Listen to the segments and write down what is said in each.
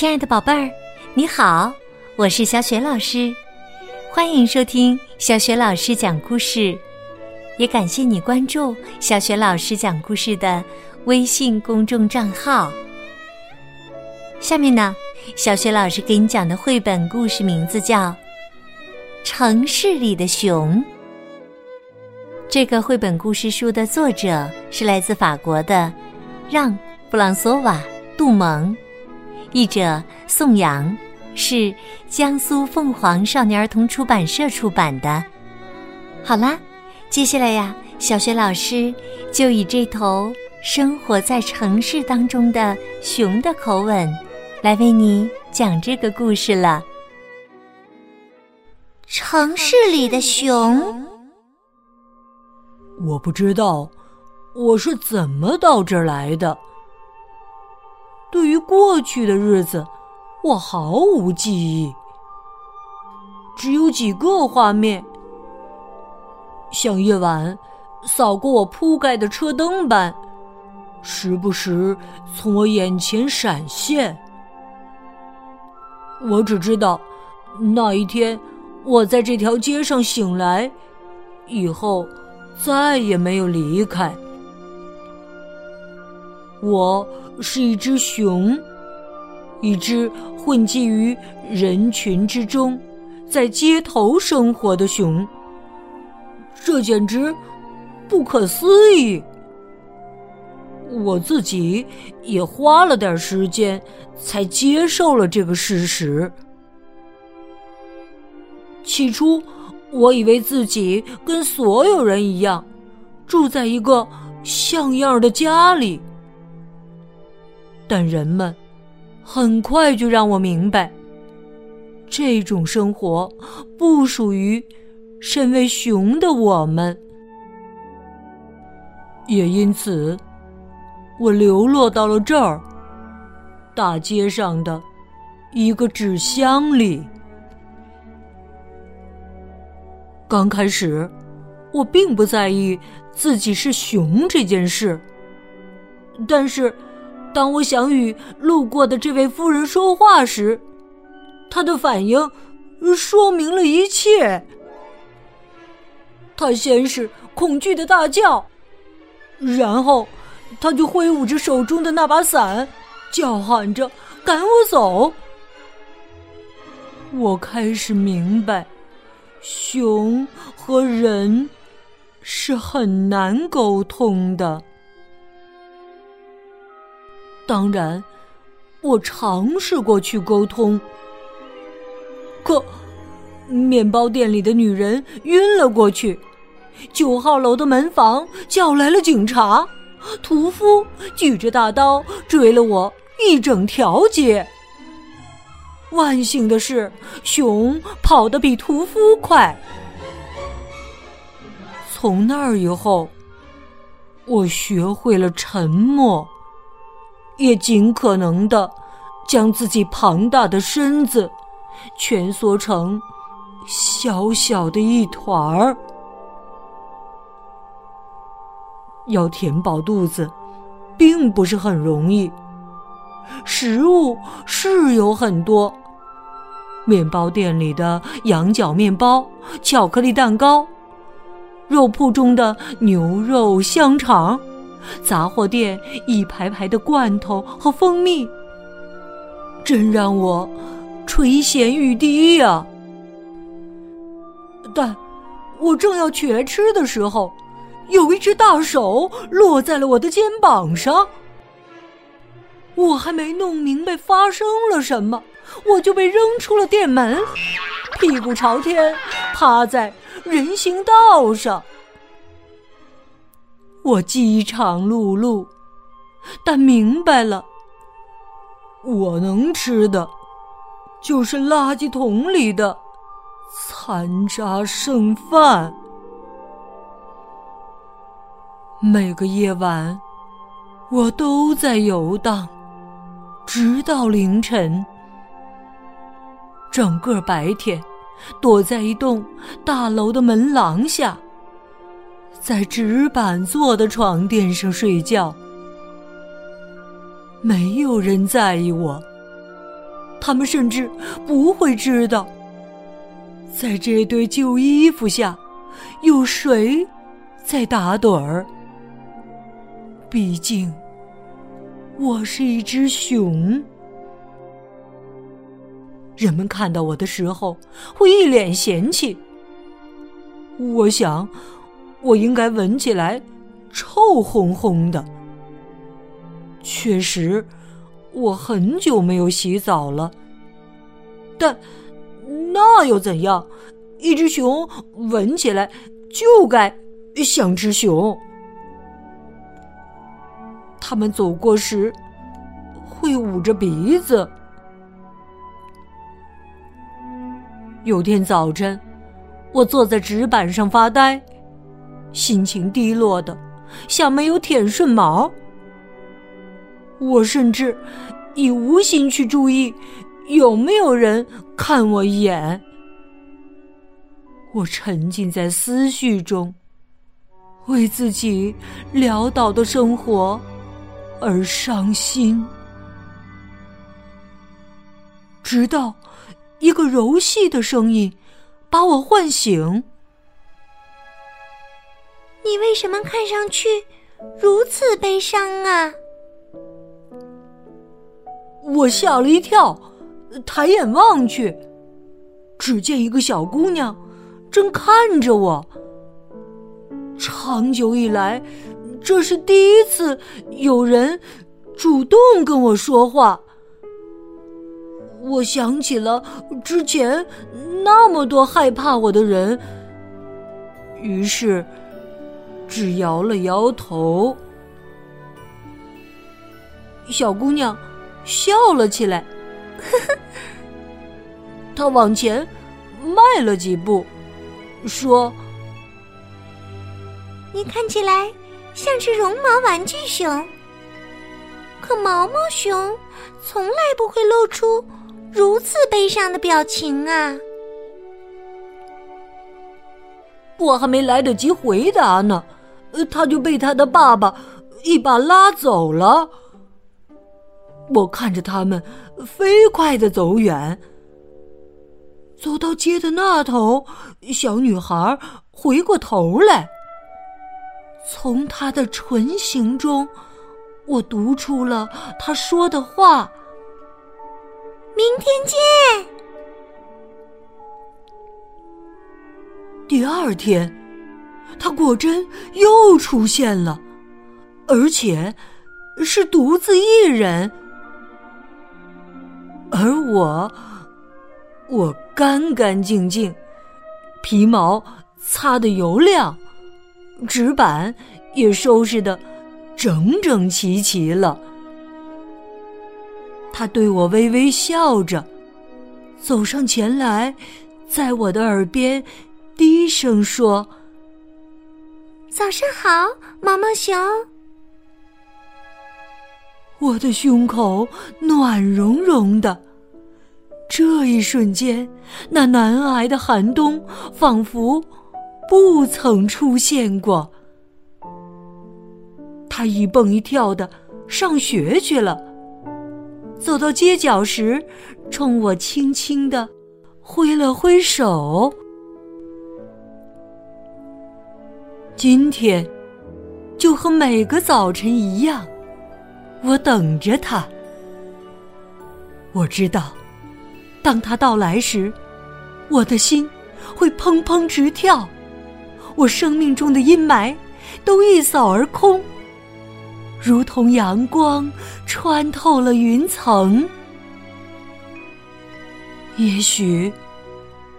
亲爱的宝贝儿，你好，我是小雪老师，欢迎收听小雪老师讲故事，也感谢你关注小雪老师讲故事的微信公众账号。下面呢，小雪老师给你讲的绘本故事名字叫《城市里的熊》。这个绘本故事书的作者是来自法国的让·布朗索瓦·杜蒙。译者宋阳，是江苏凤凰少年儿童出版社出版的。好啦，接下来呀，小学老师就以这头生活在城市当中的熊的口吻，来为你讲这个故事了。城市里的熊，我不知道我是怎么到这儿来的。对于过去的日子，我毫无记忆，只有几个画面，像夜晚扫过我铺盖的车灯般，时不时从我眼前闪现。我只知道，那一天我在这条街上醒来，以后再也没有离开。我是一只熊，一只混迹于人群之中，在街头生活的熊。这简直不可思议！我自己也花了点时间才接受了这个事实。起初，我以为自己跟所有人一样，住在一个像样的家里。但人们很快就让我明白，这种生活不属于身为熊的我们。也因此，我流落到了这儿——大街上的一个纸箱里。刚开始，我并不在意自己是熊这件事，但是。当我想与路过的这位夫人说话时，她的反应说明了一切。她先是恐惧的大叫，然后她就挥舞着手中的那把伞，叫喊着赶我走。我开始明白，熊和人是很难沟通的。当然，我尝试过去沟通，可面包店里的女人晕了过去，九号楼的门房叫来了警察，屠夫举着大刀追了我一整条街。万幸的是，熊跑得比屠夫快。从那儿以后，我学会了沉默。也尽可能的将自己庞大的身子蜷缩成小小的一团儿。要填饱肚子，并不是很容易。食物是有很多，面包店里的羊角面包、巧克力蛋糕，肉铺中的牛肉香肠。杂货店一排排的罐头和蜂蜜，真让我垂涎欲滴呀！但我正要取来吃的时候，有一只大手落在了我的肩膀上。我还没弄明白发生了什么，我就被扔出了店门，屁股朝天趴在人行道上。我饥肠辘辘，但明白了，我能吃的，就是垃圾桶里的残渣剩饭。每个夜晚，我都在游荡，直到凌晨。整个白天，躲在一栋大楼的门廊下。在纸板做的床垫上睡觉，没有人在意我，他们甚至不会知道，在这堆旧衣服下，有谁在打盹儿。毕竟，我是一只熊。人们看到我的时候，会一脸嫌弃。我想，我应该闻起来臭烘烘的。确实，我很久没有洗澡了。但那又怎样？一只熊闻起来就该像只熊。他们走过时会捂着鼻子。有天早晨，我坐在纸板上发呆，心情低落的像没有舔顺毛。我甚至已无心去注意有没有人看我一眼。我沉浸在思绪中，为自己潦倒的生活而伤心，直到。一个柔细的声音把我唤醒。你为什么看上去如此悲伤啊？我吓了一跳，抬眼望去，只见一个小姑娘正看着我。长久以来，这是第一次有人主动跟我说话。我想起了之前那么多害怕我的人，于是只摇了摇头。小姑娘笑了起来，呵呵，她往前迈了几步，说：“你看起来像只绒毛玩具熊，可毛毛熊从来不会露出。”如此悲伤的表情啊！我还没来得及回答呢，呃他就被他的爸爸一把拉走了。我看着他们飞快的走远，走到街的那头，小女孩回过头来，从她的唇形中，我读出了她说的话。明天见。第二天，他果真又出现了，而且是独自一人。而我，我干干净净，皮毛擦得油亮，纸板也收拾的整整齐齐了。他对我微微笑着，走上前来，在我的耳边低声说：“早上好，毛毛熊。”我的胸口暖融融的，这一瞬间，那难挨的寒冬仿佛不曾出现过。他一蹦一跳的上学去了。走到街角时，冲我轻轻的挥了挥手。今天就和每个早晨一样，我等着他。我知道，当他到来时，我的心会砰砰直跳，我生命中的阴霾都一扫而空。如同阳光穿透了云层。也许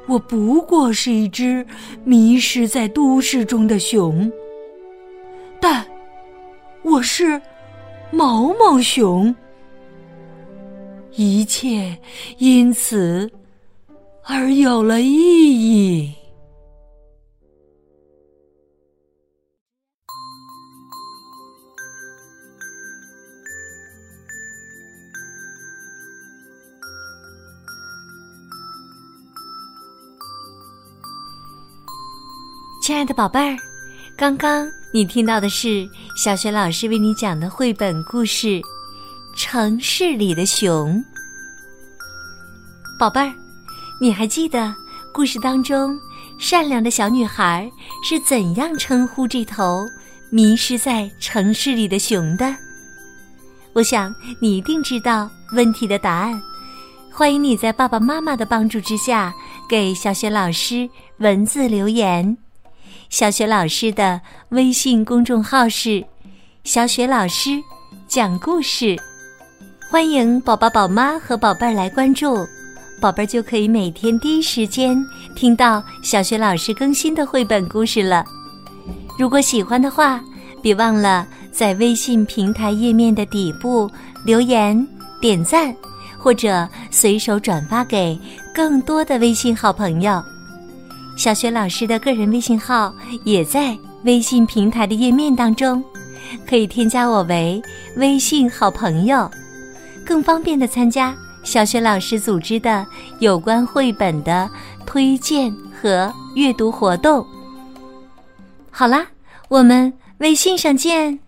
我不过是一只迷失在都市中的熊，但我是毛毛熊，一切因此而有了意义。亲爱的宝贝儿，刚刚你听到的是小学老师为你讲的绘本故事《城市里的熊》。宝贝儿，你还记得故事当中善良的小女孩是怎样称呼这头迷失在城市里的熊的？我想你一定知道问题的答案。欢迎你在爸爸妈妈的帮助之下给小雪老师文字留言。小雪老师的微信公众号是“小雪老师讲故事”，欢迎宝宝、宝妈和宝贝儿来关注，宝贝儿就可以每天第一时间听到小雪老师更新的绘本故事了。如果喜欢的话，别忘了在微信平台页面的底部留言点赞。或者随手转发给更多的微信好朋友。小雪老师的个人微信号也在微信平台的页面当中，可以添加我为微信好朋友，更方便的参加小雪老师组织的有关绘本的推荐和阅读活动。好啦，我们微信上见。